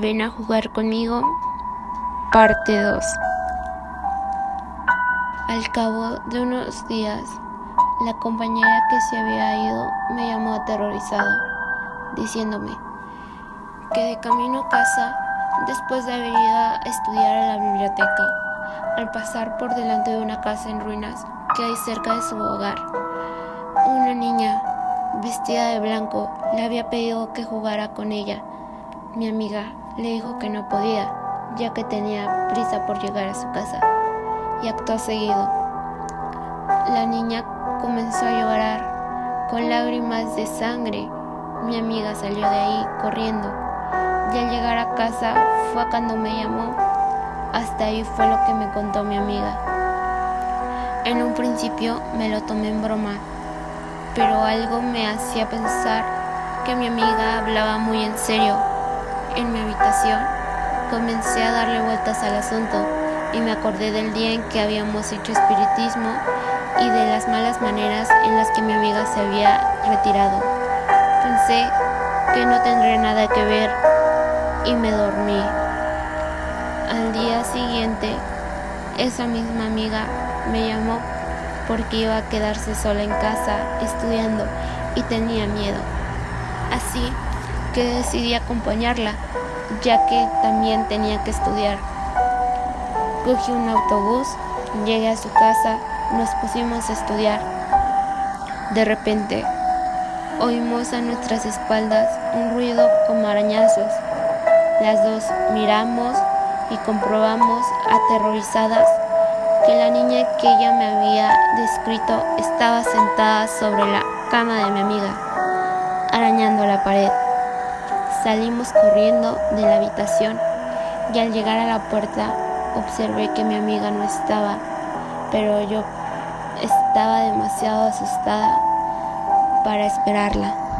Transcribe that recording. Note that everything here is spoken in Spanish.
Ven a jugar conmigo, parte 2. Al cabo de unos días, la compañera que se había ido me llamó aterrorizada, diciéndome que de camino a casa, después de haber ido a estudiar a la biblioteca, al pasar por delante de una casa en ruinas que hay cerca de su hogar, una niña vestida de blanco le había pedido que jugara con ella. Mi amiga le dijo que no podía, ya que tenía prisa por llegar a su casa, y acto seguido. La niña comenzó a llorar con lágrimas de sangre. Mi amiga salió de ahí corriendo, y al llegar a casa fue cuando me llamó. Hasta ahí fue lo que me contó mi amiga. En un principio me lo tomé en broma, pero algo me hacía pensar que mi amiga hablaba muy en serio en mi habitación, comencé a darle vueltas al asunto y me acordé del día en que habíamos hecho espiritismo y de las malas maneras en las que mi amiga se había retirado. Pensé que no tendría nada que ver y me dormí. Al día siguiente, esa misma amiga me llamó porque iba a quedarse sola en casa estudiando y tenía miedo. Así que decidí acompañarla, ya que también tenía que estudiar. Cogí un autobús, llegué a su casa, nos pusimos a estudiar. De repente, oímos a nuestras espaldas un ruido como arañazos. Las dos miramos y comprobamos, aterrorizadas, que la niña que ella me había descrito estaba sentada sobre la cama de mi amiga, arañando la pared. Salimos corriendo de la habitación y al llegar a la puerta observé que mi amiga no estaba, pero yo estaba demasiado asustada para esperarla.